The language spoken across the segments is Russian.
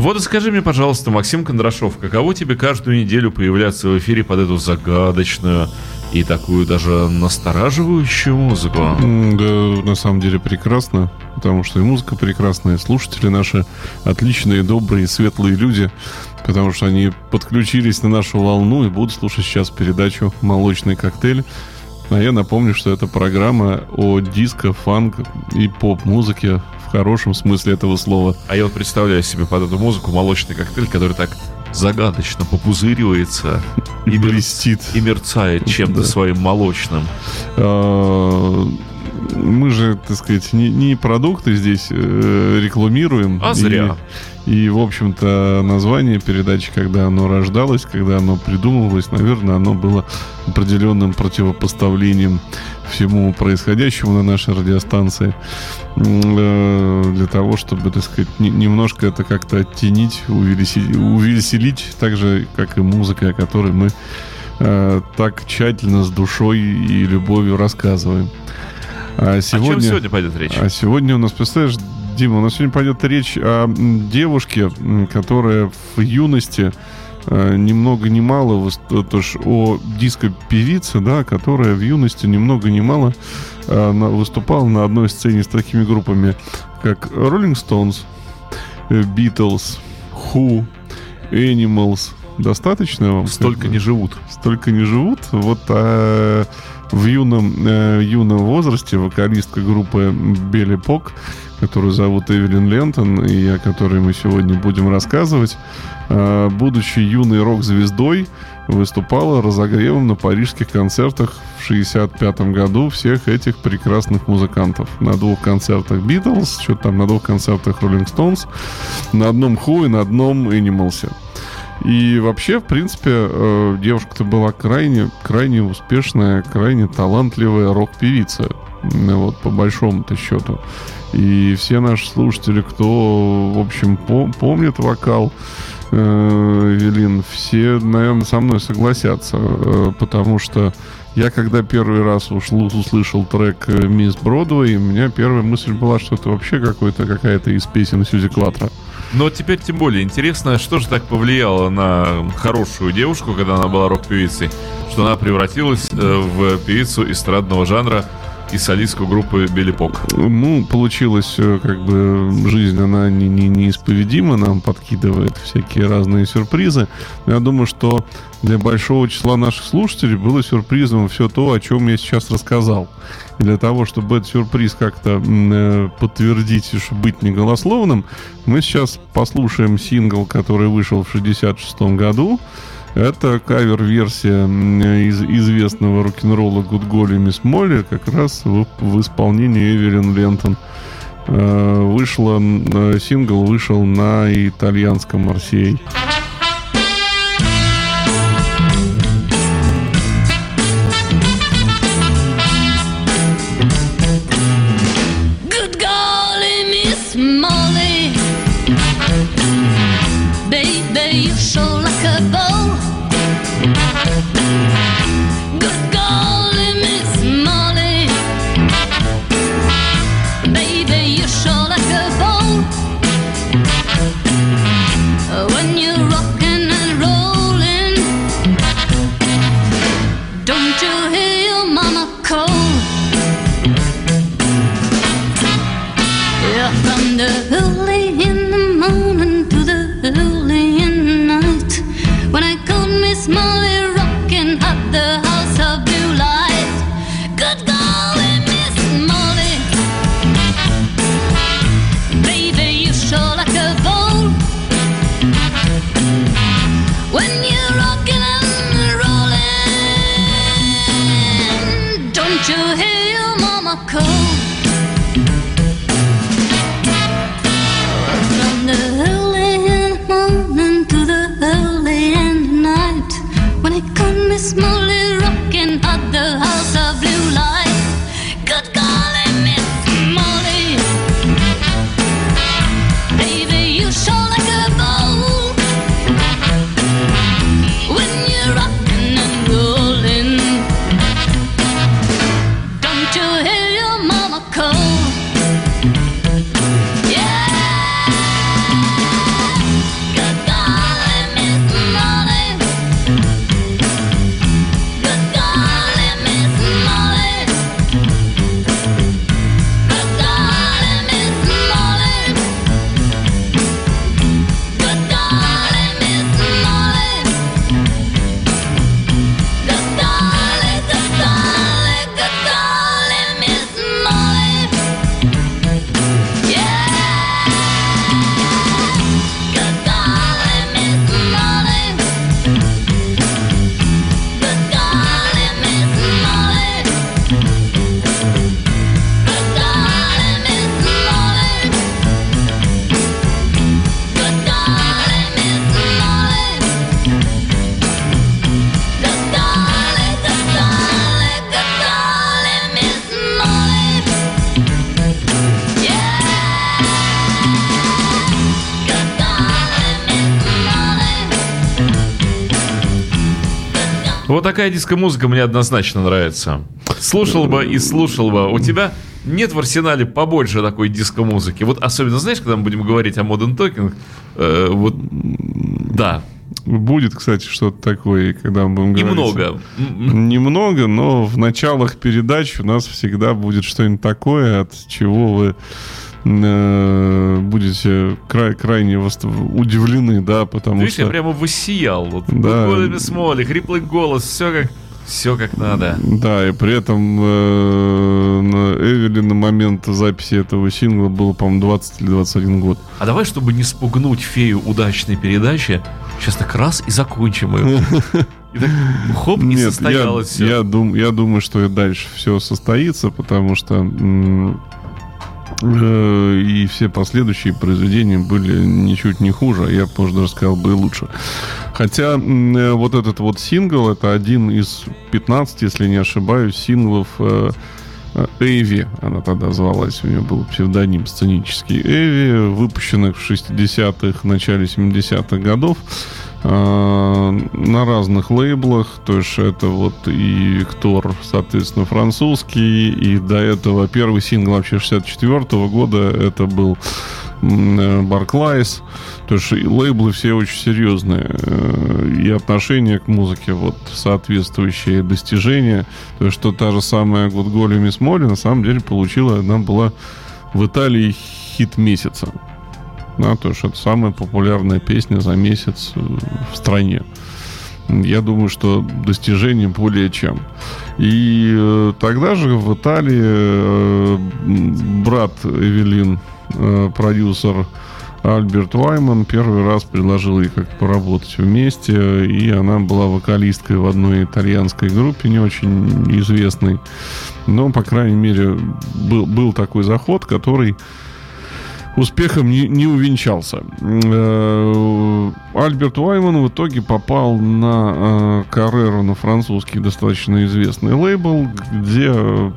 Вот скажи мне, пожалуйста, Максим Кондрашов, каково тебе каждую неделю появляться в эфире под эту загадочную и такую даже настораживающую музыку? Да, на самом деле прекрасно, потому что и музыка прекрасная, и слушатели наши отличные, добрые, светлые люди, потому что они подключились на нашу волну и будут слушать сейчас передачу «Молочный коктейль». А я напомню, что это программа о диско, фанк и поп-музыке хорошем смысле этого слова. А я вот представляю себе под эту музыку молочный коктейль, который так загадочно попузыривается и блестит. И мерцает чем-то да. своим молочным. А, мы же, так сказать, не, не продукты здесь э, рекламируем. А зря. И, в общем-то, название передачи, когда оно рождалось, когда оно придумывалось, наверное, оно было определенным противопоставлением всему происходящему на нашей радиостанции э, для того, чтобы, так сказать, немножко это как-то оттенить, увеселить, увеселить, так же, как и музыка, о которой мы э, так тщательно, с душой и любовью рассказываем. А сегодня, о чем сегодня пойдет речь? А сегодня у нас, представляешь, Дима, у нас сегодня пойдет речь о девушке, которая в юности э, ни много ни мало, то ж о диско-певице, да, которая в юности ни много ни мало э, выступала на одной сцене с такими группами, как Rolling Stones, э, Beatles, Who, Animals. Достаточно вам? Столько не живут. Столько не живут. Вот а, в юном, э, юном возрасте вокалистка группы Белли Пок, которую зовут Эвелин Лентон, и о которой мы сегодня будем рассказывать, э, будучи юной рок-звездой, выступала разогревом на парижских концертах в 65 году всех этих прекрасных музыкантов. На двух концертах Beatles, что там, на двух концертах Rolling Stones, на одном Who и на одном Animals. И вообще, в принципе, э, девушка-то была крайне, крайне успешная, крайне талантливая рок-певица. Вот, по большому-то счету. И все наши слушатели, кто, в общем, пом- помнит вокал э, Велин, все, наверное, со мной согласятся. Э, потому что я, когда первый раз услышал трек э, «Мисс Бродвей», у меня первая мысль была, что это вообще какой-то, какая-то из песен Сьюзи Клатра. Но теперь тем более интересно, что же так повлияло на хорошую девушку, когда она была рок-певицей, что она превратилась в певицу эстрадного жанра и солистку группы Билли Пок. Ну, получилось, э, как бы, жизнь, она не, не, неисповедима, нам подкидывает всякие разные сюрпризы. Но я думаю, что для большого числа наших слушателей было сюрпризом все то, о чем я сейчас рассказал. И для того, чтобы этот сюрприз как-то э, подтвердить и быть не голословным, мы сейчас послушаем сингл, который вышел в 66 году. Это кавер-версия из известного рок-н-ролла Good Golly Miss Molly как раз в, в исполнении Эвелин Лентон. Э, вышла, э, сингл вышел на итальянском Марсей. Такая диско-музыка мне однозначно нравится. Слушал бы и слушал бы. У тебя нет в арсенале побольше такой диско-музыки. Вот особенно, знаешь, когда мы будем говорить о Modern Talking, э, вот, да. Будет, кстати, что-то такое, когда мы будем говорить. Немного. Немного, но в началах передач у нас всегда будет что-нибудь такое, от чего вы э, будете край, крайне удивлены, да, потому Видишь, что... я прямо высиял. Вот, Да. вот смоли, хриплый голос, все как, все как надо. Да, и при этом э, на Эвели на момент записи этого сингла было, по-моему, 20 или 21 год. А давай, чтобы не спугнуть фею удачной передачи, сейчас так раз и закончим ее. И так хоп, и я, состоялось все. я, дум, я думаю, что и дальше все состоится, потому что и все последующие произведения были ничуть не хуже, а я бы, может, даже сказал бы и лучше. Хотя э, вот этот вот сингл, это один из 15, если не ошибаюсь, синглов э, э, Эйви, она тогда звалась, у нее был псевдоним сценический Эйви, выпущенных в 60-х, начале 70-х годов э, на разных лейблах, то есть это вот и Ктор, соответственно, французский, и до этого первый сингл вообще 64 года это был Барклайс, то есть лейблы все очень серьезные, э, и отношение к музыке вот соответствующие достижения, то есть что та же самая вот Голи Мисс Молли на самом деле получила, она была в Италии хит месяца. Да, то есть это самая популярная песня за месяц э, в стране. Я думаю, что достижение более чем. И э, тогда же в Италии э, брат Эвелин, э, продюсер Альберт Вайман, первый раз предложил ей как-то поработать вместе, и она была вокалисткой в одной итальянской группе, не очень известной. Но, по крайней мере, был, был такой заход, который успехом не, не увенчался. Э, Альберт Уайман в итоге попал на э, Карреру, на французский достаточно известный лейбл, где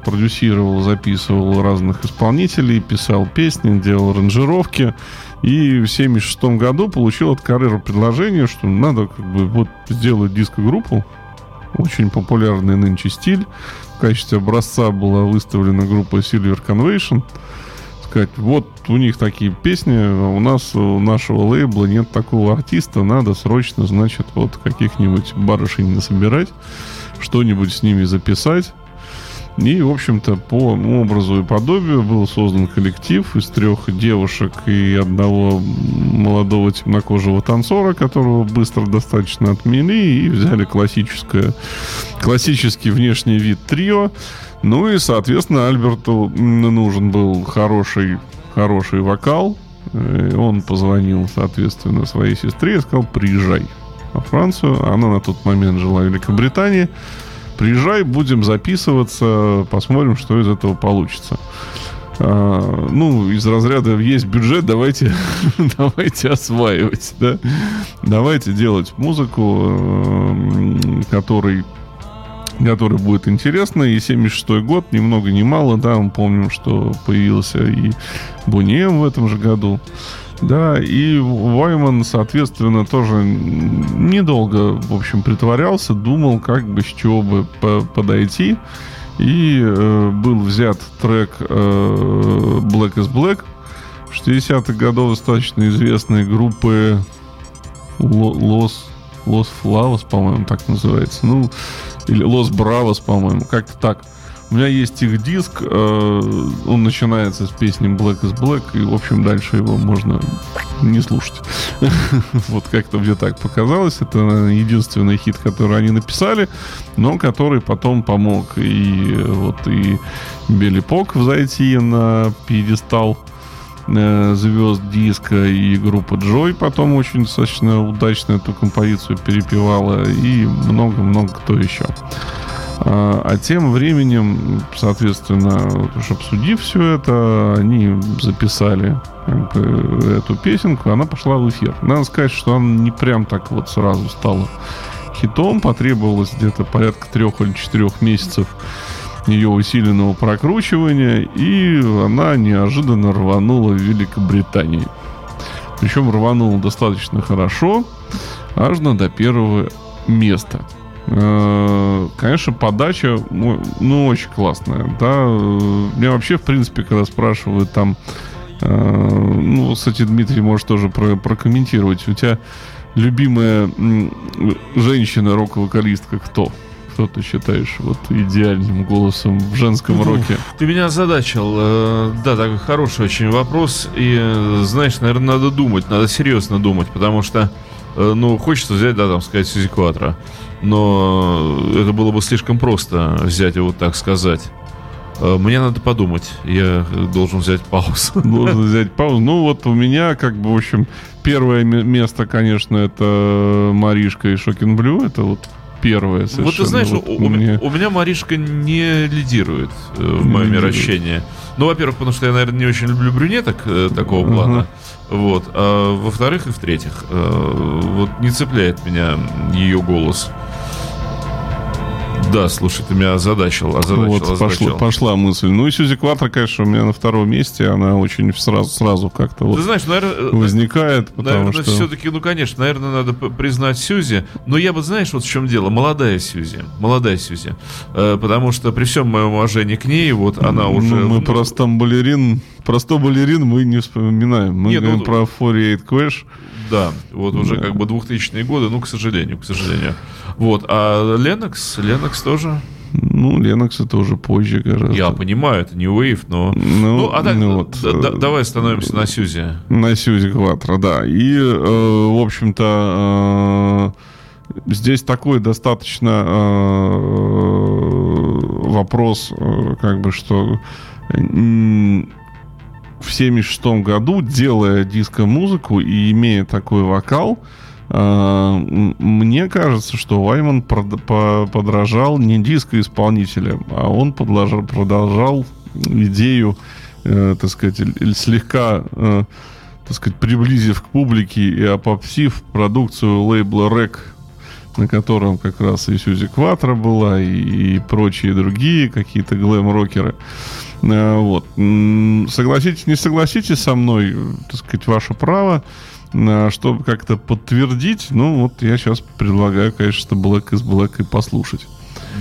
продюсировал, записывал разных исполнителей, писал песни, делал аранжировки. И в 1976 году получил от Каррера предложение, что надо как бы вот сделать диско-группу, очень популярный нынче стиль. В качестве образца была выставлена группа Silver Convention сказать, вот у них такие песни, у нас, у нашего лейбла нет такого артиста, надо срочно, значит, вот каких-нибудь барышень насобирать, что-нибудь с ними записать. И, в общем-то, по образу и подобию был создан коллектив из трех девушек и одного молодого темнокожего танцора, которого быстро достаточно отмели и взяли классическое, классический внешний вид трио. Ну и, соответственно, Альберту нужен был хороший, хороший вокал. Э, Он позвонил, соответственно, своей сестре и сказал, приезжай во Францию. Она на тот момент жила в Великобритании. Приезжай, будем записываться, посмотрим, что из этого получится. А, ну, из разряда есть бюджет, давайте, давайте осваивать, да? Давайте делать музыку, э, который который будет интересно. И 76 год, ни много ни мало, да, мы помним, что появился и Бунем в этом же году. Да, и Вайман, соответственно, тоже недолго, в общем, притворялся, думал, как бы с чего бы по- подойти. И э, был взят трек э, Black is Black 60-х годов достаточно известной группы Los, Los Flavos, по-моему, так называется. Ну, или Los Bravos, по-моему, как-то так. У меня есть их диск, э, он начинается с песни Black is Black, и, в общем, дальше его можно не слушать. Вот как-то мне так показалось. Это наверное, единственный хит, который они написали, но который потом помог и э, вот и Белли Пок взойти на пьедестал звезд диска, и группа Джой потом очень достаточно удачно эту композицию перепевала, и много-много кто еще. А, а тем временем, соответственно, уж обсудив все это, они записали бы, эту песенку, она пошла в эфир. Надо сказать, что она не прям так вот сразу стала хитом, потребовалось где-то порядка трех или четырех месяцев ее усиленного прокручивания, и она неожиданно рванула в Великобритании. Причем рванула достаточно хорошо, аж на до первого места. Э, конечно, подача, ну, очень классная, да. Мне вообще, в принципе, когда спрашивают там, э, ну, кстати, Дмитрий может тоже про прокомментировать, у тебя любимая женщина рок-вокалистка кто? Кто ты считаешь вот идеальным голосом в женском роке? Ты меня озадачил. Э, да, такой хороший очень вопрос. И, знаешь, наверное, надо думать, надо серьезно думать, потому что, ну, хочется взять, да, там, сказать, Сюзи Кватро но это было бы слишком просто взять и вот так сказать. Э, мне надо подумать. Я должен взять паузу. Должен взять паузу. Ну, вот у меня, как бы, в общем, первое место, конечно, это Маришка и Шокин Блю. Это вот первое совершенно. Вот ты знаешь, вот у, мне... у меня Маришка не лидирует э, в моем мироощении. Ну, во-первых, потому что я, наверное, не очень люблю брюнеток э, такого плана. Uh-huh. Вот. А во-вторых и в-третьих, э, вот не цепляет меня ее голос. Да, слушай, ты меня озадачил, озадачил, вот, озадачил. Пошла, пошла мысль. Ну и Сьюзи Кватро, конечно, у меня на втором месте, она очень сразу, сразу как-то вот знаешь, наверное, э, возникает. Наверное, что... все-таки, ну, конечно, наверное, надо признать Сьюзи, но я бы, знаешь, вот в чем дело, молодая Сьюзи, молодая Сьюзи, э, потому что при всем моем уважении к ней, вот она ну, уже... Мы ну, просто балерин, простой балерин мы не вспоминаем, мы Нет, говорим ну, про 48 Clash. Да, вот уже как бы 2000-е годы, ну, к сожалению, к сожалению. Вот, а Ленокс, Ленокс тоже... Ну, Ленокс это уже позже гораздо. Я понимаю, это не Wave, но... Ну, ну а так, ну, вот, да, да, давай остановимся на Сьюзе. На Сьюзе Кватро, да. И, э, в общем-то, э, здесь такой достаточно э, вопрос, э, как бы, что в 76 году, делая диско-музыку и имея такой вокал, э, мне кажется, что Вайман подражал не диско-исполнителям, а он продолжал идею, э, так сказать, слегка, э, так сказать, приблизив к публике и опопсив продукцию лейбла REC, на котором как раз и Сьюзи Кватро была, и, и прочие другие какие-то глэм-рокеры. Э, вот. Согласитесь, не согласитесь со мной, так сказать, ваше право. Э, чтобы как-то подтвердить, ну вот я сейчас предлагаю, конечно, Black is Black и послушать.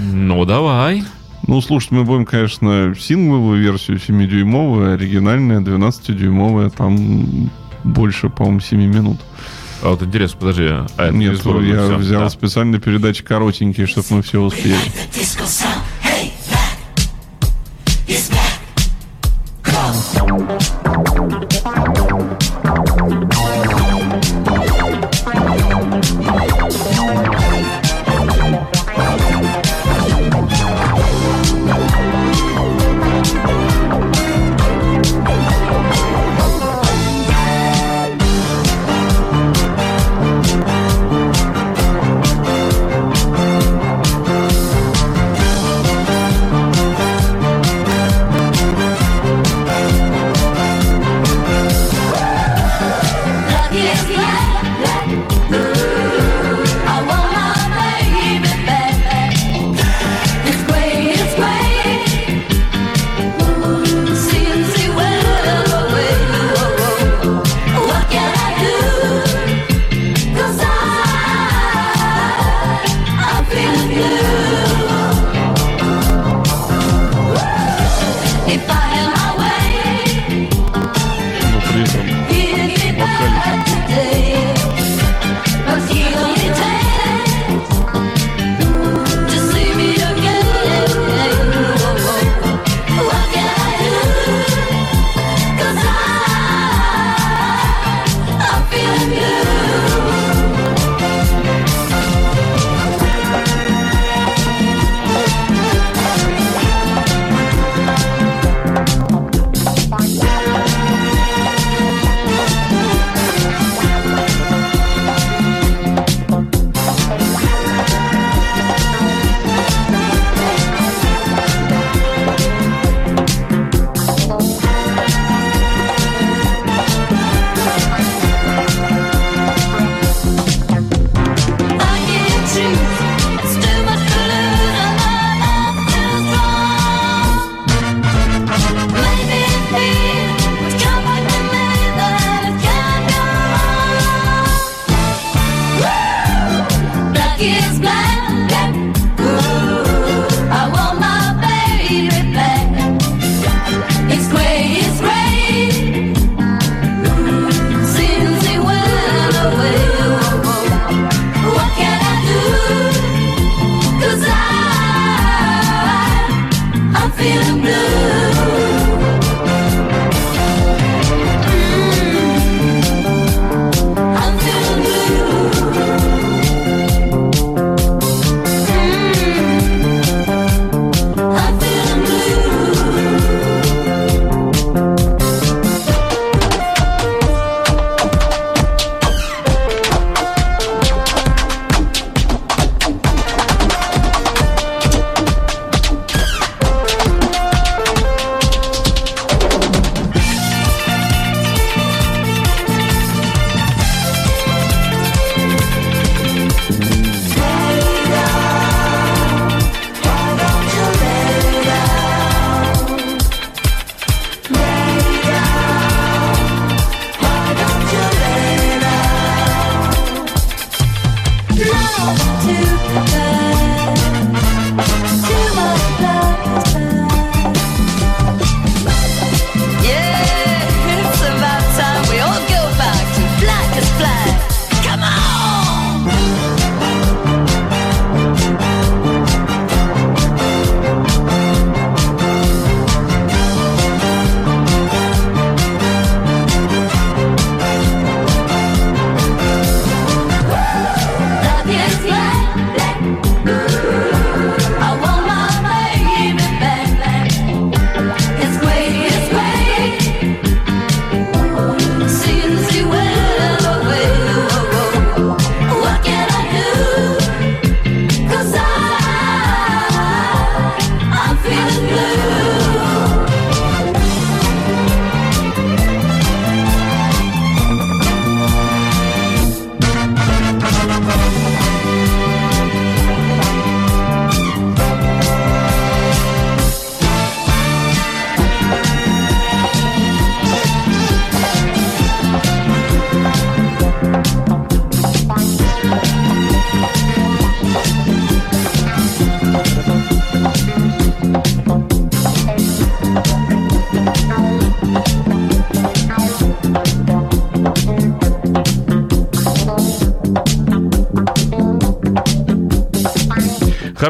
Ну, давай. Ну, слушать мы будем, конечно, сингловую версию 7-дюймовую, оригинальная 12-дюймовая, там больше, по-моему, 7 минут. А вот интересно, подожди. А это Нет, я все. взял да. специально передачи коротенькие, чтобы мы все успели.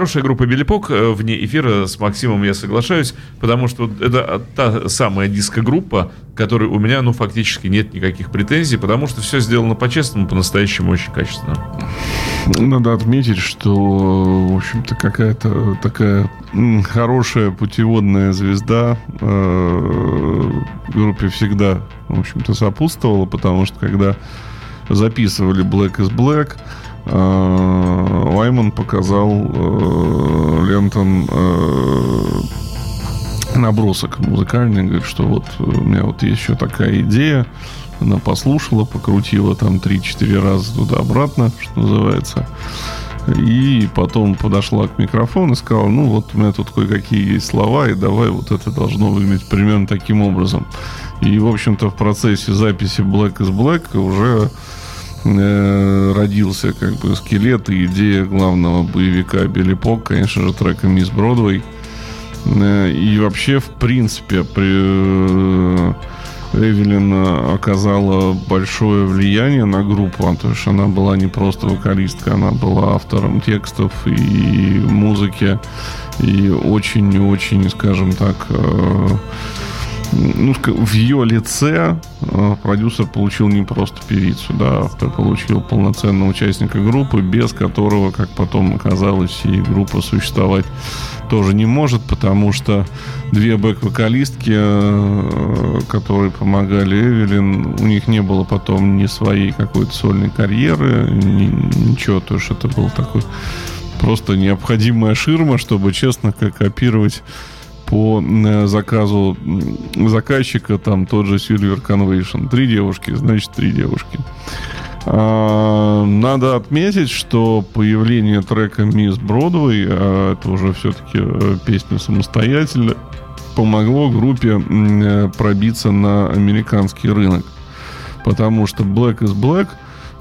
Хорошая группа Белипок э, вне эфира с Максимом я соглашаюсь, потому что это та самая диско-группа, которой у меня, ну, фактически нет никаких претензий, потому что все сделано по-честному, по-настоящему очень качественно. Надо отметить, что, в общем-то, какая-то такая хорошая путеводная звезда э, группе всегда, в общем-то, сопутствовала, потому что когда записывали Black is Black, Лайман показал э, Лентон э, набросок музыкальный, говорит, что вот у меня вот есть еще такая идея, она послушала, покрутила там 3-4 раза туда-обратно, что называется. И потом подошла к микрофону и сказала, ну вот у меня тут кое-какие есть слова, и давай вот это должно выглядеть примерно таким образом. И, в общем-то, в процессе записи Black is Black уже э, родился как бы скелет и идея главного боевика Билли Пок, конечно же, трека «Мисс Бродвей». Э, и вообще, в принципе, при... Эвелин оказала большое влияние на группу, то есть она была не просто вокалисткой, она была автором текстов и музыки, и очень-очень, скажем так, э, ну, в ее лице э, продюсер получил не просто певицу, да, автор получил полноценного участника группы, без которого, как потом оказалось, и группа существовать тоже не может, потому что две бэк-вокалистки, э, которые помогали Эвелин, у них не было потом ни своей какой-то сольной карьеры, ни, ничего, то есть это был такой просто необходимая ширма, чтобы честно копировать по э, заказу заказчика там тот же Silver Convention. Три девушки, значит, три девушки. А, надо отметить, что появление трека «Мисс Бродвей», а это уже все-таки э, песня самостоятельная, помогло группе э, пробиться на американский рынок. Потому что Black is Black,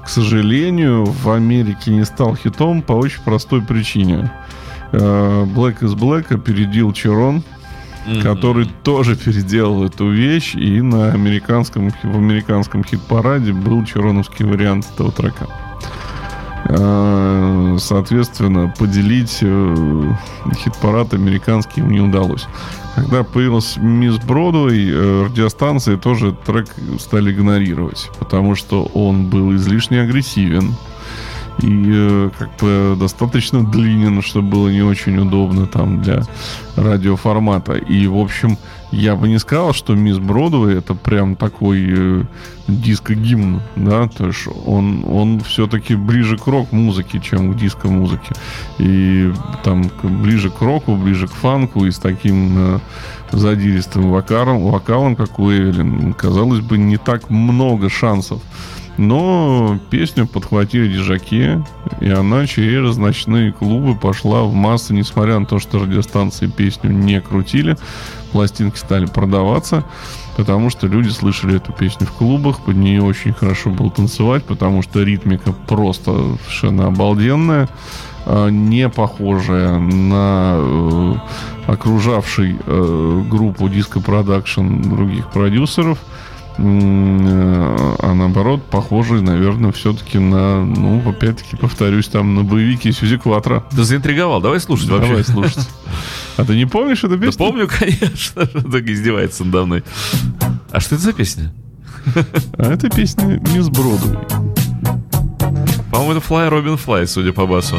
к сожалению, в Америке не стал хитом по очень простой причине. Black is Black опередил Черон, mm-hmm. который тоже переделал эту вещь, и на американском, в американском хит-параде был чероновский вариант этого трека. Э, соответственно, поделить э, хит-парад американский им не удалось. Когда появилась Мисс Бродвей, э, радиостанции тоже трек стали игнорировать, потому что он был излишне агрессивен, и э, как бы достаточно длинен, чтобы было не очень удобно там для радиоформата. И, в общем, я бы не сказал, что Мисс Бродвей это прям такой э, диско-гимн, да, то есть он, он все-таки ближе к рок-музыке, чем к диско-музыке. И там ближе к року, ближе к фанку и с таким э, задиристым вокалом, вокалом, как у Эвелин, казалось бы, не так много шансов но песню подхватили дежаки, и она через ночные клубы пошла в массы, несмотря на то, что радиостанции песню не крутили. Пластинки стали продаваться, потому что люди слышали эту песню в клубах, под нее очень хорошо было танцевать, потому что ритмика просто совершенно обалденная а, не похожая на э, окружавший э, группу диско продакшн других продюсеров – а наоборот, похожий, наверное, все-таки на, ну, опять-таки, повторюсь, там на боевики Сюзи Кватра. Да заинтриговал, давай слушать давай вообще. Давай слушать. А ты не помнишь эту песню? Да помню, конечно, так издевается надо мной. А что это за песня? А это песня Мисс Бродвей. По-моему, это Флай Робин Флай, судя по басу.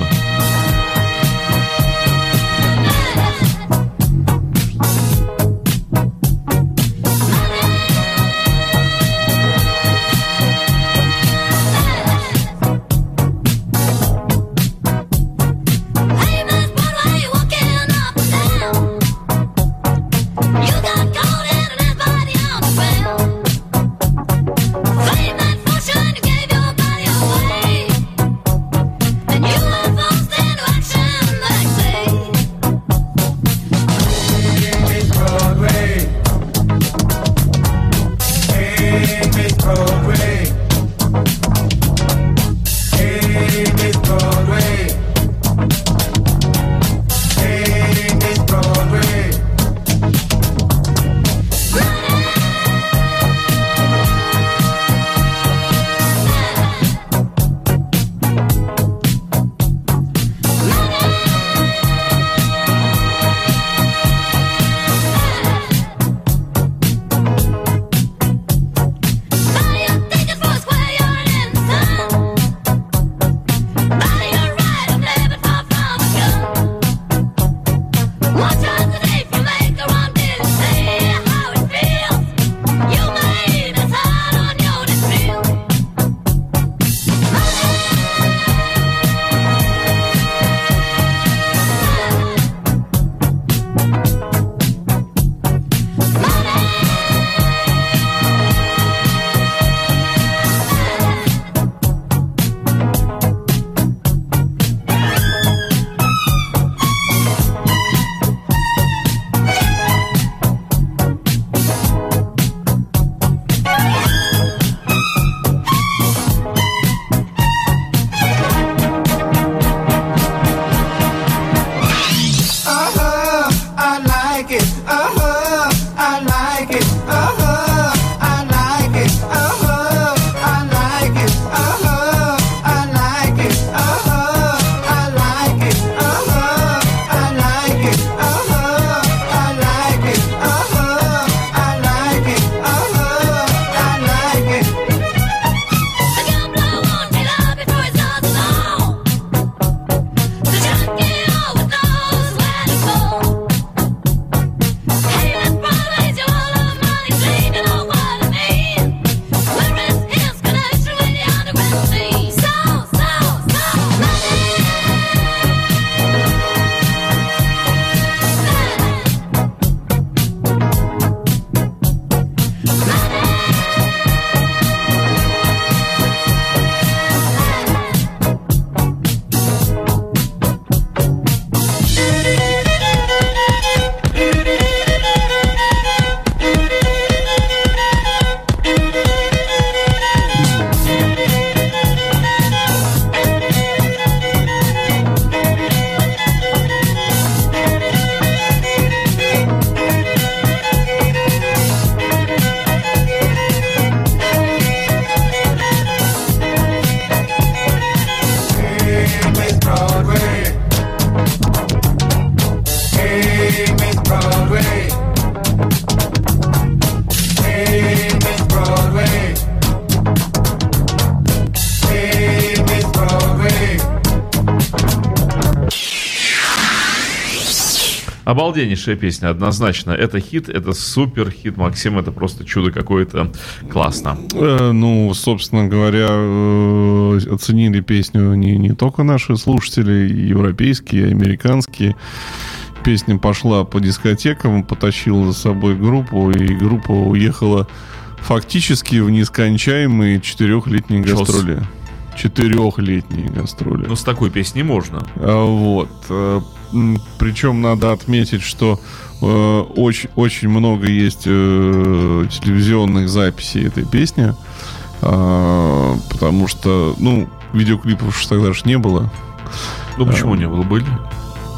Обалденнейшая песня, однозначно. Это хит, это супер хит, Максим, это просто чудо какое-то. Классно. Э, ну, собственно говоря, э, оценили песню не, не только наши слушатели, европейские, американские. Песня пошла по дискотекам, потащила за собой группу, и группа уехала фактически в нескончаемые четырехлетние гастроли. Четырехлетние гастроли. Ну, с такой песней можно. А, вот. Э, Причем надо отметить, что э, очень, очень много есть э, телевизионных записей этой песни. А, потому что, ну, видеоклипов тогда же не было. Ну, почему а, не было? Были?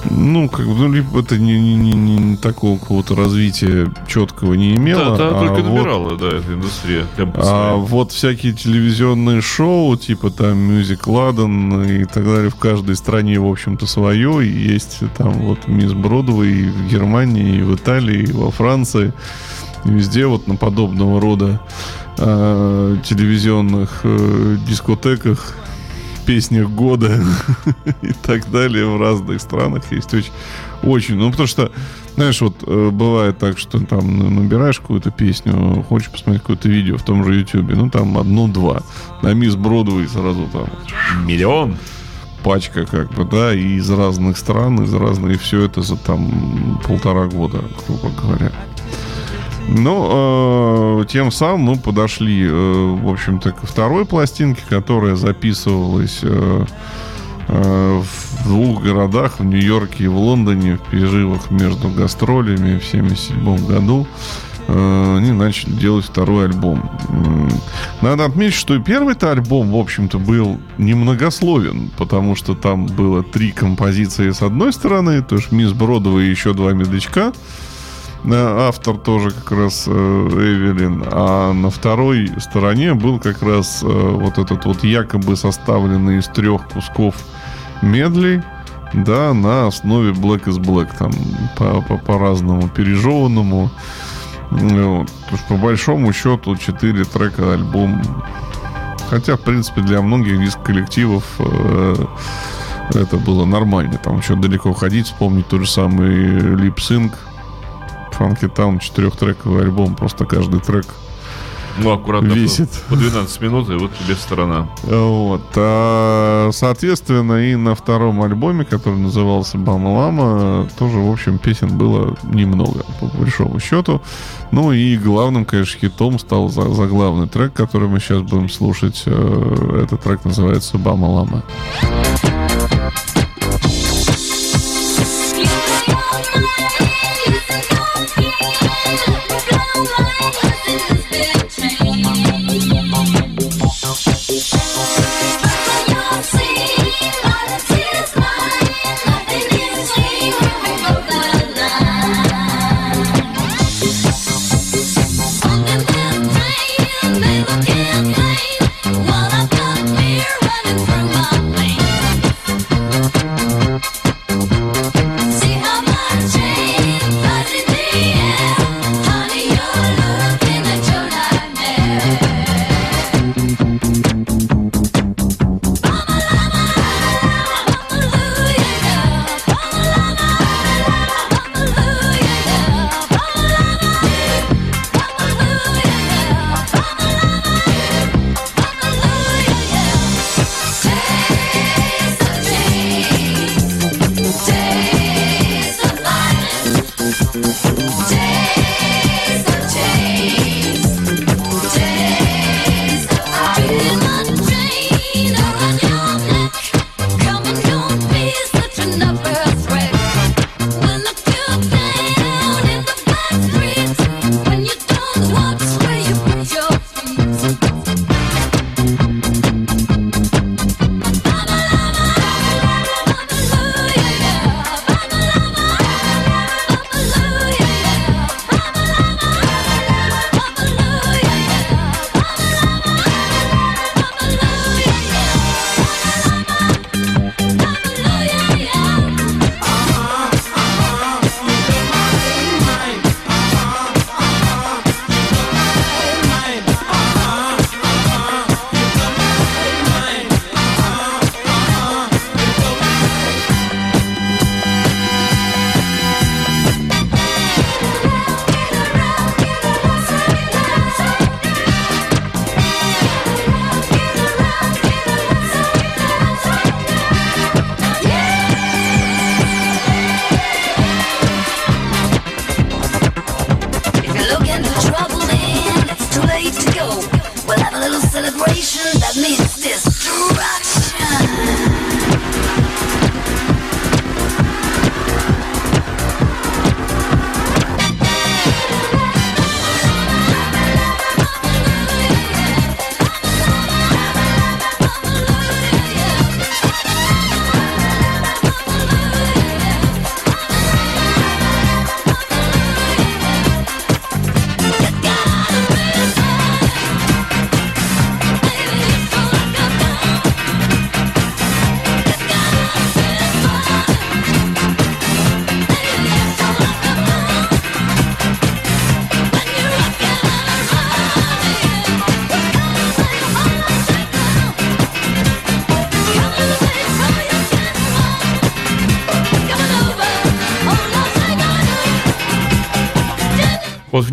Ну, как бы, ну, либо это не, не, не, не такого какого-то развития четкого не имело. Да, да, а только вот, набирала, да, эта индустрия. А вот всякие телевизионные шоу, типа там Music Ладен и так далее, в каждой стране, в общем-то, свое. И есть там вот Мисс Бродвей в Германии, и в Италии, и во Франции. И везде вот на подобного рода э, телевизионных э, дискотеках песнях года и так далее. В разных странах есть очень, очень, ну потому что, знаешь, вот э, бывает так, что там набираешь какую-то песню, хочешь посмотреть какое-то видео в том же YouTube, ну там одно-два, на Мисс Бродвей сразу там миллион? пачка, как бы, да, и из разных стран, из разных, и все это за там полтора года, грубо говоря. Ну, э, тем самым мы подошли, э, в общем-то, ко второй пластинке, которая записывалась э, э, в двух городах, в Нью-Йорке и в Лондоне, в перерывах между гастролями в 1977 году. Э, они начали делать второй альбом. Надо отметить, что и первый-то альбом, в общем-то, был немногословен, потому что там было три композиции с одной стороны, то есть Мисс Бродова и еще два медлячка – автор тоже как раз э, Эвелин, а на второй стороне был как раз э, вот этот вот якобы составленный из трех кусков медлей, да, на основе Black is Black, там по, по, по-разному пережеванному. Вот. Потому что по большому счету 4 трека альбом. Хотя, в принципе, для многих диск-коллективов э, это было нормально. Там еще далеко ходить, вспомнить тот же самый Lip Sync, Funky Town четырехтрековый альбом, просто каждый трек ну, аккуратно весит. По, по 12 минут, и вот тебе сторона. Вот. А, соответственно, и на втором альбоме, который назывался Бама Лама, тоже, в общем, песен было немного, по большому счету. Ну и главным, конечно, хитом стал за, за главный трек, который мы сейчас будем слушать. Э, этот трек называется Бама Лама. Вот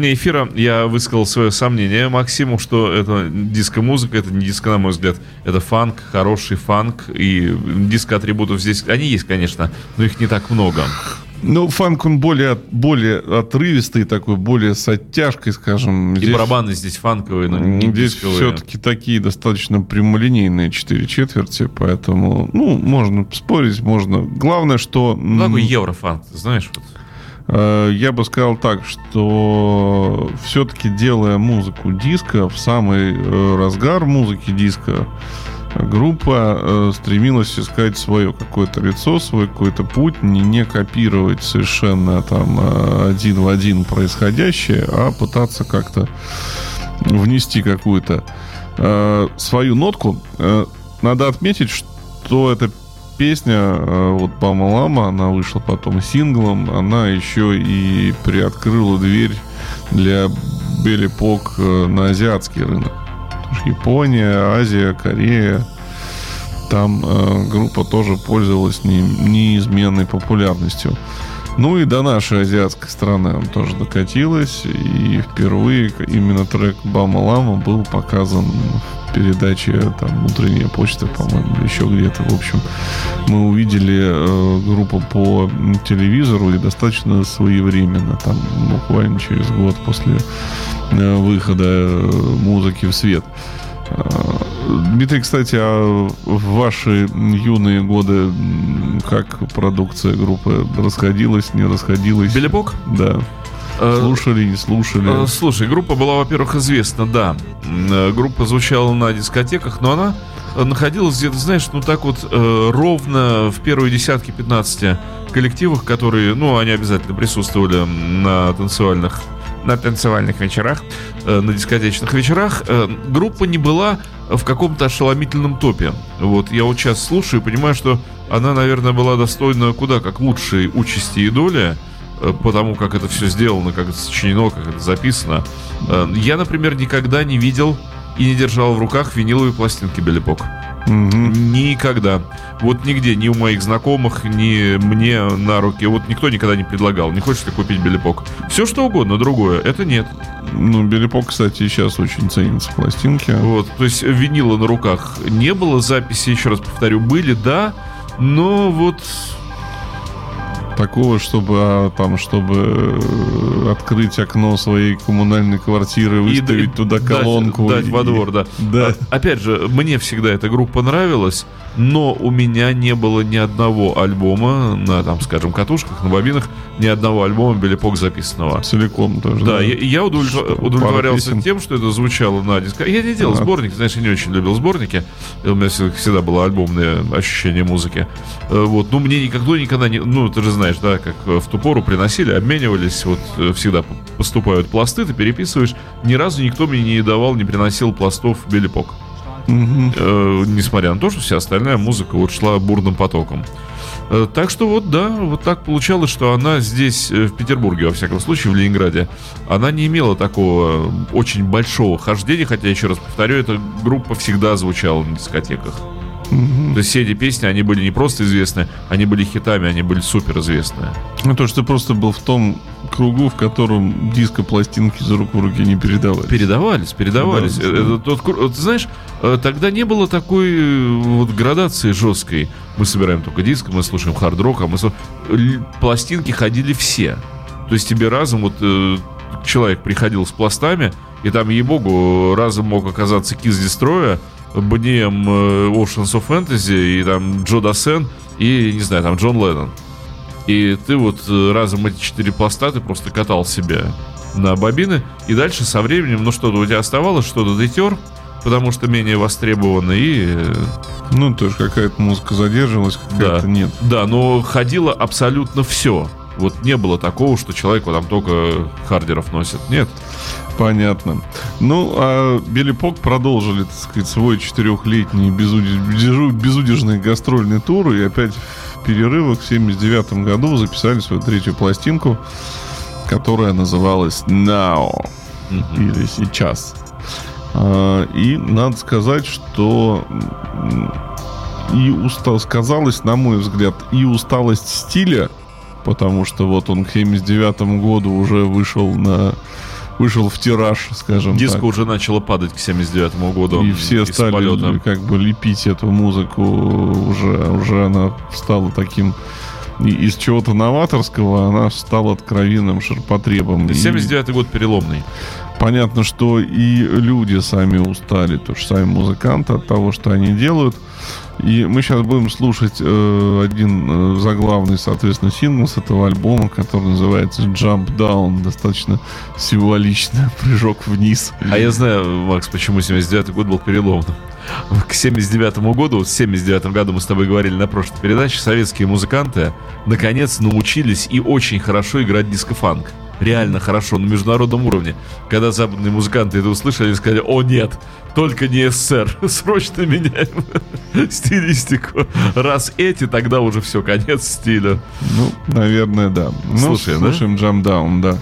вне эфира я высказал свое сомнение Максиму, что это диско-музыка, это не диско, на мой взгляд, это фанк, хороший фанк, и диско-атрибутов здесь, они есть, конечно, но их не так много. Ну, фанк, он более, более отрывистый такой, более с оттяжкой, скажем. И здесь, барабаны здесь фанковые, но не Здесь все-таки такие достаточно прямолинейные четыре четверти, поэтому, ну, можно спорить, можно. Главное, что... Ну, такой еврофанк, знаешь, вот. Э, я бы сказал так, что все-таки делая музыку диска, в самый э, разгар музыки диска, группа э, стремилась искать свое какое-то лицо, свой какой-то путь, не, не копировать совершенно там один в один происходящее, а пытаться как-то внести какую-то свою нотку. Надо отметить, что это песня, э, вот «Пама Лама», она вышла потом синглом, она еще и приоткрыла дверь для Белли Пок э, на азиатский рынок. Япония, Азия, Корея, там э, группа тоже пользовалась не, неизменной популярностью. Ну и до нашей азиатской страны он тоже докатилась. И впервые именно трек Бама Лама был показан в передаче там утренняя почта, по-моему, еще где-то. В общем, мы увидели э, группу по телевизору и достаточно своевременно, там буквально через год после э, выхода э, музыки в свет. Дмитрий, кстати, а в ваши юные годы как продукция группы расходилась, не расходилась? Белебок? Да. Э, слушали, не слушали? Э, слушай, группа была, во-первых, известна, да. Э, группа звучала на дискотеках, но она находилась где-то, знаешь, ну так вот ровно в первой десятке 15 коллективах, которые, ну, они обязательно присутствовали на танцевальных на танцевальных вечерах, э, на дискотечных вечерах, э, группа не была в каком-то ошеломительном топе. Вот я вот сейчас слушаю и понимаю, что она, наверное, была достойна куда как лучшей участи и доли, э, потому как это все сделано, как это сочинено, как это записано. Я, например, никогда не видел и не держал в руках виниловые пластинки Белипок. Угу. Никогда. Вот нигде, ни у моих знакомых, ни мне на руки. Вот никто никогда не предлагал. Не хочешь ли купить Белипок? Все что угодно, другое. Это нет. Ну, Белипок, кстати, сейчас очень ценится пластинки. Вот, то есть винила на руках не было, записи, еще раз повторю, были, да, но вот такого, чтобы а, там, чтобы э, открыть окно своей коммунальной квартиры, выставить и, туда колонку. Дать, дать и, во двор, да. да. А, опять же, мне всегда эта группа нравилась, но у меня не было ни одного альбома на, там, скажем, катушках, на бобинах, ни одного альбома Белепок записанного. Целиком тоже. Да, да? я, я удовлетв... удовлетворялся тем, что это звучало на диско. Я не делал а. сборники, знаешь, я не очень любил сборники. У меня всегда было альбомное ощущение музыки. Э, вот, ну мне никогда никогда не, ну ты же знаешь, да, как в ту пору приносили, обменивались, вот э, всегда поступают пласты, ты переписываешь. Ни разу никто мне не давал, не приносил пластов Белепок. Угу. Э, несмотря на то, что вся остальная музыка вот шла бурным потоком. Э, так что вот, да, вот так получалось, что она здесь, э, в Петербурге, во всяком случае, в Ленинграде, она не имела такого очень большого хождения, хотя, еще раз повторю, эта группа всегда звучала на дискотеках. Угу. То есть все эти песни, они были не просто известны, они были хитами, они были супер известные. Ну, то, что ты просто был в том кругу, в котором диско-пластинки за руку в руки не передавались. Передавались, передавались. Да, это, тот, ты знаешь, э, тогда не было такой э, вот градации жесткой. Мы собираем только диск, мы слушаем хард-рок, а мы пластинки ходили все. То есть тебе разом вот э, человек приходил с пластами, и там, ей-богу, разом мог оказаться Киз Дестроя, Бнием Oceans of Fantasy, и там Джо Дассен, и, не знаю, там Джон Леннон. И ты вот э, разом эти четыре пласта ты просто катал себе на бобины, и дальше со временем, ну что-то у тебя оставалось, что-то ты тер, потому что менее востребовано, и... Э, ну, то есть какая-то музыка задерживалась, какая-то да, нет. Да, но ходило абсолютно все. Вот не было такого, что человек вот там только хардеров носит. Нет. Понятно. Ну, а Билли Пок продолжили, так сказать, свой четырехлетний безудеж... безудержный гастрольный тур. И опять в перерывах в 79 году записали свою третью пластинку, которая называлась Now. Mm-hmm. Или сейчас. А, и надо сказать, что и устал, сказалось, на мой взгляд, и усталость стиля, потому что вот он к 79 году уже вышел на вышел в тираж, скажем Диско так. уже начало падать к 79 году. И все стали полета. как бы лепить эту музыку, уже, уже она стала таким из чего-то новаторского, она стала откровенным ширпотребом. 79 и... год переломный. Понятно, что и люди сами устали, то же сами музыканты от того, что они делают. И мы сейчас будем слушать э, один э, заглавный, соответственно, сингл с этого альбома, который называется Jump Down. Достаточно символично, прыжок вниз. А я знаю, Макс, почему 79 год был переломным. К 79 году, в 79 году мы с тобой говорили на прошлой передаче, советские музыканты наконец научились и очень хорошо играть диско-фанк реально хорошо на международном уровне. Когда западные музыканты это услышали, сказали, о нет, только не СССР, срочно меняем стилистику. Раз эти, тогда уже все, конец стиля. Ну, наверное, да. Ну, слушаем, слушаем да? Jump Down, да.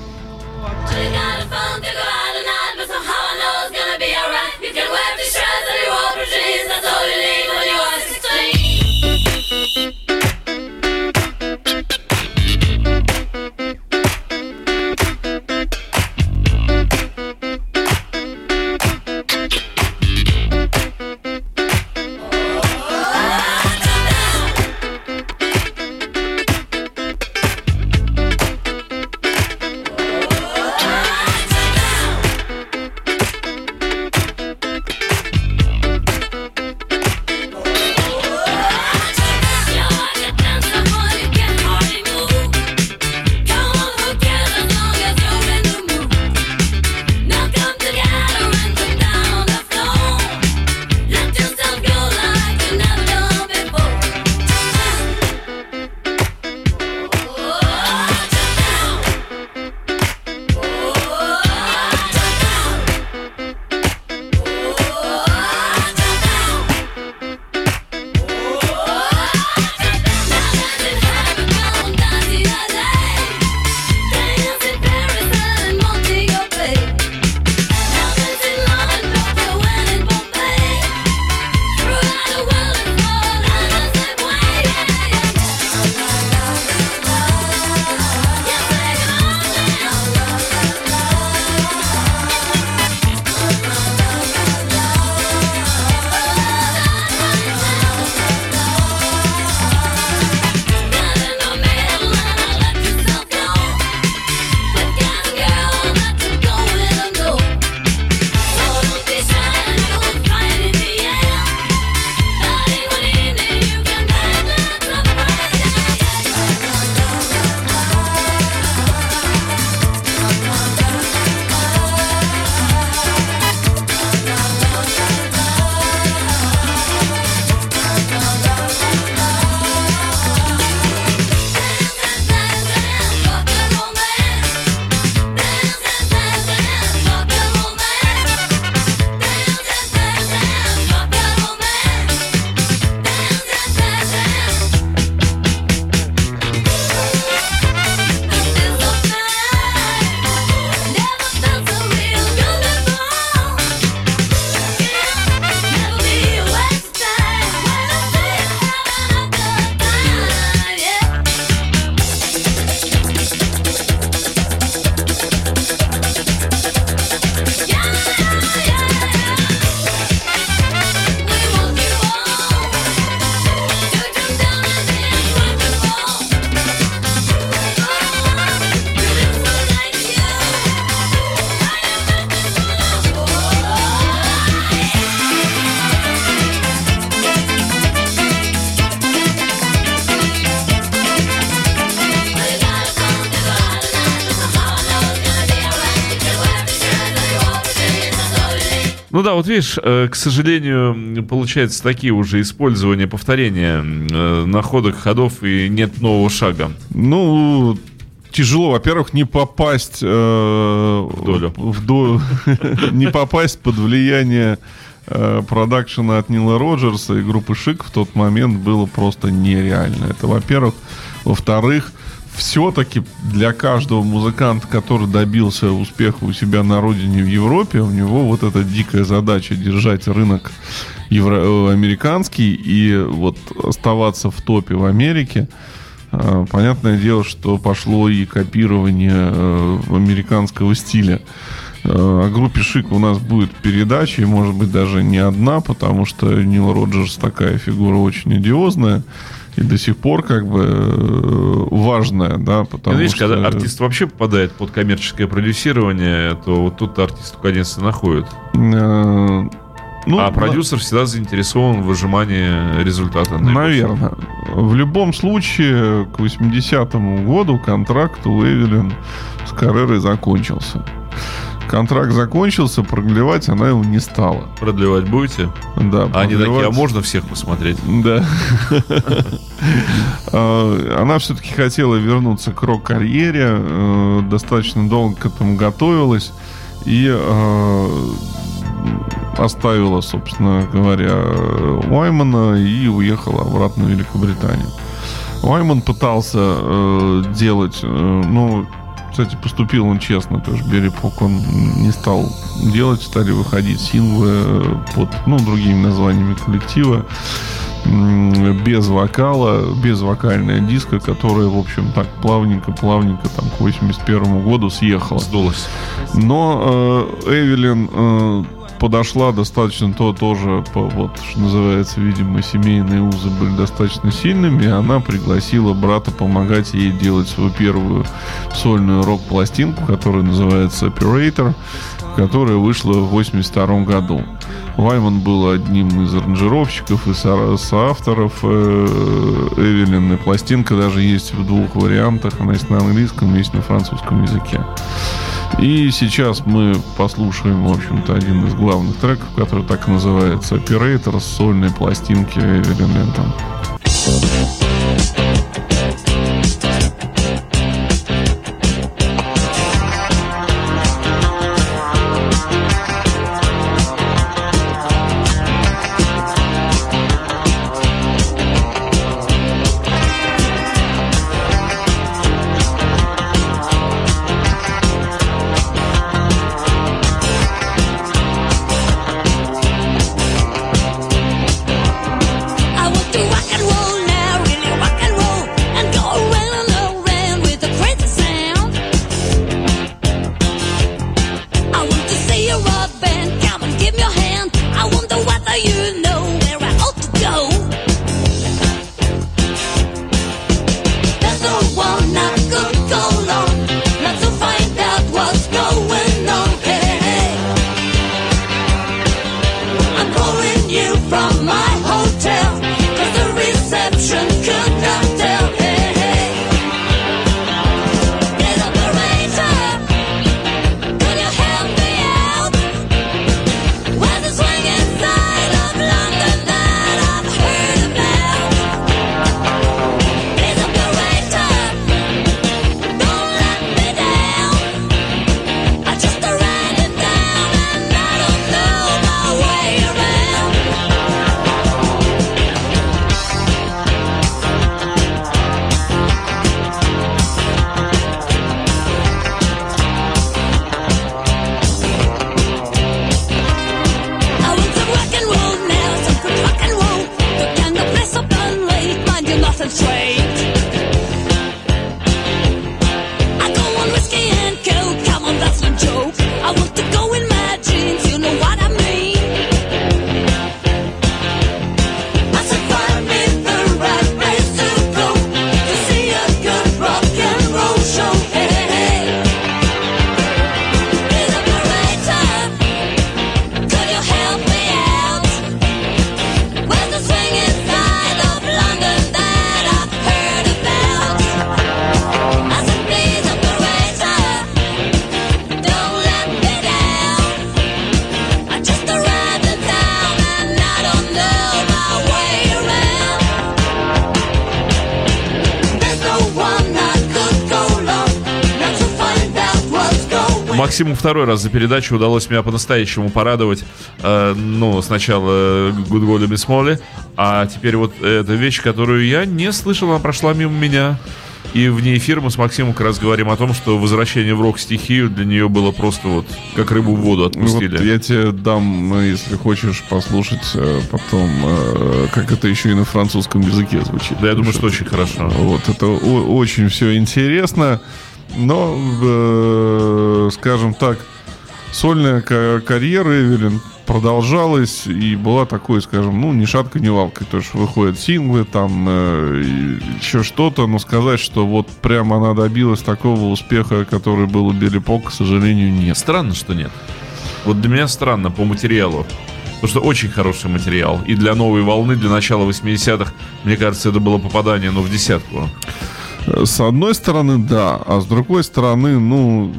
Ну да, вот видишь, э, к сожалению, получается такие уже использования, повторения э, находок, ходов и нет нового шага. Ну, тяжело, во-первых, не попасть э, в долю, в до... не попасть под влияние э, продакшена от Нила Роджерса и группы Шик в тот момент было просто нереально. Это, во-первых. Во-вторых, все-таки для каждого музыканта, который добился успеха у себя на родине в Европе, у него вот эта дикая задача держать рынок евро- э, американский и вот оставаться в топе в Америке. А, понятное дело, что пошло и копирование э, американского стиля. Э, о группе Шик у нас будет передача, и может быть даже не одна, потому что Нил Роджерс такая фигура очень одиозная и до сих пор как бы э, важная, да, потому Видишь, что... когда артист вообще попадает под коммерческое продюсирование, то вот тут артист наконец находит. Ну, а продюсер да. всегда заинтересован в выжимании результата. Наверное. В любом случае, к 80-му году контракт у Эвелин с Каррерой закончился. Контракт закончился, продлевать она его не стала. Продлевать будете? Да. А они такие, а можно всех посмотреть? Да. А, она все-таки хотела вернуться к рок-карьере, э, достаточно долго к этому готовилась. И э, оставила, собственно говоря, Уаймана и уехала обратно в Великобританию. Уайман пытался э, делать, э, ну, кстати, поступил он честно, то есть Берри Пок он не стал делать, стали выходить синглы э, под, ну, другими названиями коллектива без вокала, без вокальная диска, которая, в общем, так плавненько-плавненько там к 81 году съехала. Сдулась. Но э, Эвелин э, подошла достаточно, то тоже, по, вот, что называется, видимо, семейные узы были достаточно сильными, и она пригласила брата помогать ей делать свою первую сольную рок-пластинку, которая называется Operator, которая вышла в 82 году. Вайман был одним из аранжировщиков и соавторов э, Эвелин. И пластинка даже есть в двух вариантах. Она есть на английском, есть на французском языке. И сейчас мы послушаем, в общем-то, один из главных треков, который так и называется «Operator» с сольной пластинки Эвелин Лентон. Максиму второй раз за передачу удалось меня по-настоящему порадовать. Э, ну, сначала Good Golden Miss Molly, а теперь вот эта вещь, которую я не слышал, она прошла мимо меня. И вне эфира мы с Максимом как раз говорим о том, что возвращение в рок-стихию для нее было просто вот как рыбу в воду отпустили. Вот я тебе дам, если хочешь послушать э, потом, э, как это еще и на французском языке звучит. Да, я думаю, что очень хорошо. Вот, это очень все интересно. Но, э, скажем так, сольная карьера Эвелин продолжалась и была такой, скажем, ну, ни шатка, ни валка. То есть выходят синглы, там э, еще что-то, но сказать, что вот прямо она добилась такого успеха, который был у Билли Пок, к сожалению, нет. Странно, что нет. Вот для меня странно по материалу. Потому что очень хороший материал. И для новой волны, для начала 80-х, мне кажется, это было попадание, ну, в десятку. С одной стороны, да, а с другой стороны, ну,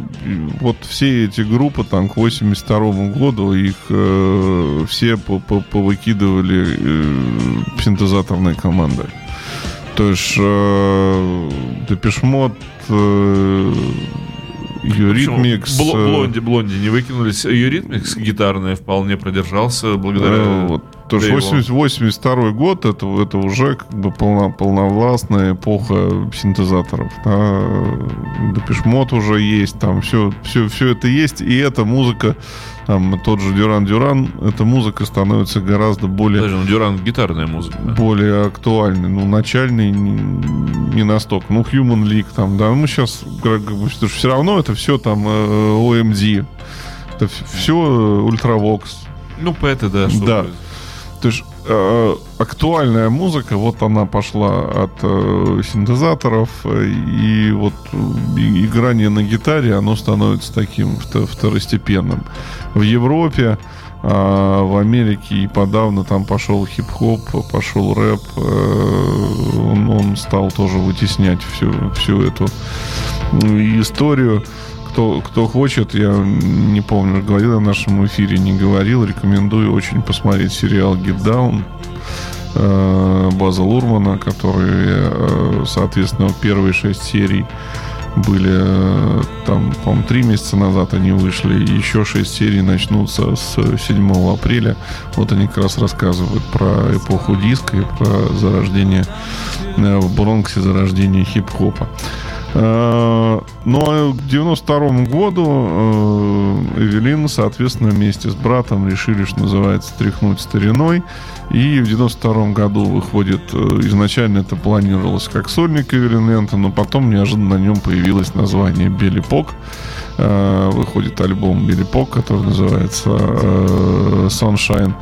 вот все эти группы там к 82 году их э, все повыкидывали э, синтезаторной командой. То есть э, Depeche Mode, э, Eurythmics... Э, Blondie, Blondie не выкинулись. Eurythmics гитарный вполне продержался благодаря... Э, вот. То есть 80, 82 год это, это уже как бы полно, полновластная эпоха синтезаторов. Да? Депешмот уже есть, там все, все, все это есть, и эта музыка, там тот же Дюран Дюран, эта музыка становится гораздо более... Даже ну, Дюран гитарная музыка. Более актуальной. Ну, начальный не, не настолько. Ну, Human League там, да. Мы сейчас, как бы, все равно это все там э, OMD. Это все Ultravox. Ну, это да. Да. То есть э, актуальная музыка, вот она пошла от э, синтезаторов, и вот и, играние на гитаре, оно становится таким второстепенным. В Европе, э, в Америке и подавно там пошел хип-хоп, пошел рэп, э, он, он стал тоже вытеснять всю, всю эту историю кто, кто хочет, я не помню, говорил в нашем эфире, не говорил, рекомендую очень посмотреть сериал Get Down э, База Лурмана, который, э, соответственно, первые шесть серий были э, там, по-моему, три месяца назад они вышли, еще шесть серий начнутся с 7 апреля. Вот они как раз рассказывают про эпоху диска и про зарождение в Бронксе, зарождение хип-хопа. Э, ну а к 92 году э, Эвелин, соответственно, вместе с братом решили, что называется, тряхнуть стариной. И в 92 году выходит, э, изначально это планировалось как сольник Эвелин Лента, но потом неожиданно на нем появилось название Белли Пок. Выходит альбом Белли Пок, который называется Sunshine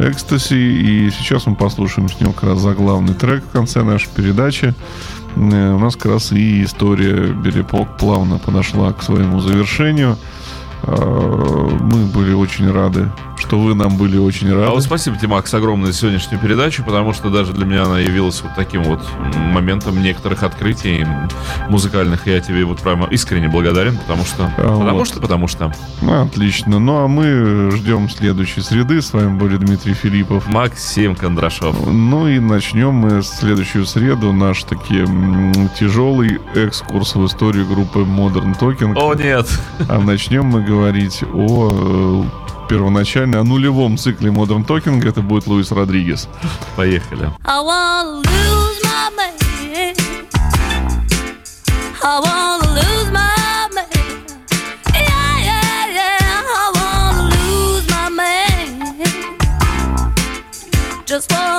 Ecstasy. И сейчас мы послушаем с него как раз заглавный трек в конце нашей передачи. Э, у нас как раз и история Белепок плавно подошла к своему завершению. Э, мы были очень рады что вы нам были очень рады. А вот спасибо тебе, Макс, огромное за сегодняшнюю передачу, потому что даже для меня она явилась вот таким вот моментом некоторых открытий музыкальных. Я тебе вот прямо искренне благодарен, потому что... А потому вот. что, потому что... Ну, отлично. Ну, а мы ждем следующей среды. С вами были Дмитрий Филиппов. Максим Кондрашов. Ну и начнем мы следующую среду наш таки тяжелый экскурс в историю группы Modern Talking. О, нет! А начнем мы говорить о э, первоначально о нулевом цикле Modern Talking. Это будет Луис Родригес. Поехали. I wanna lose my Just wanna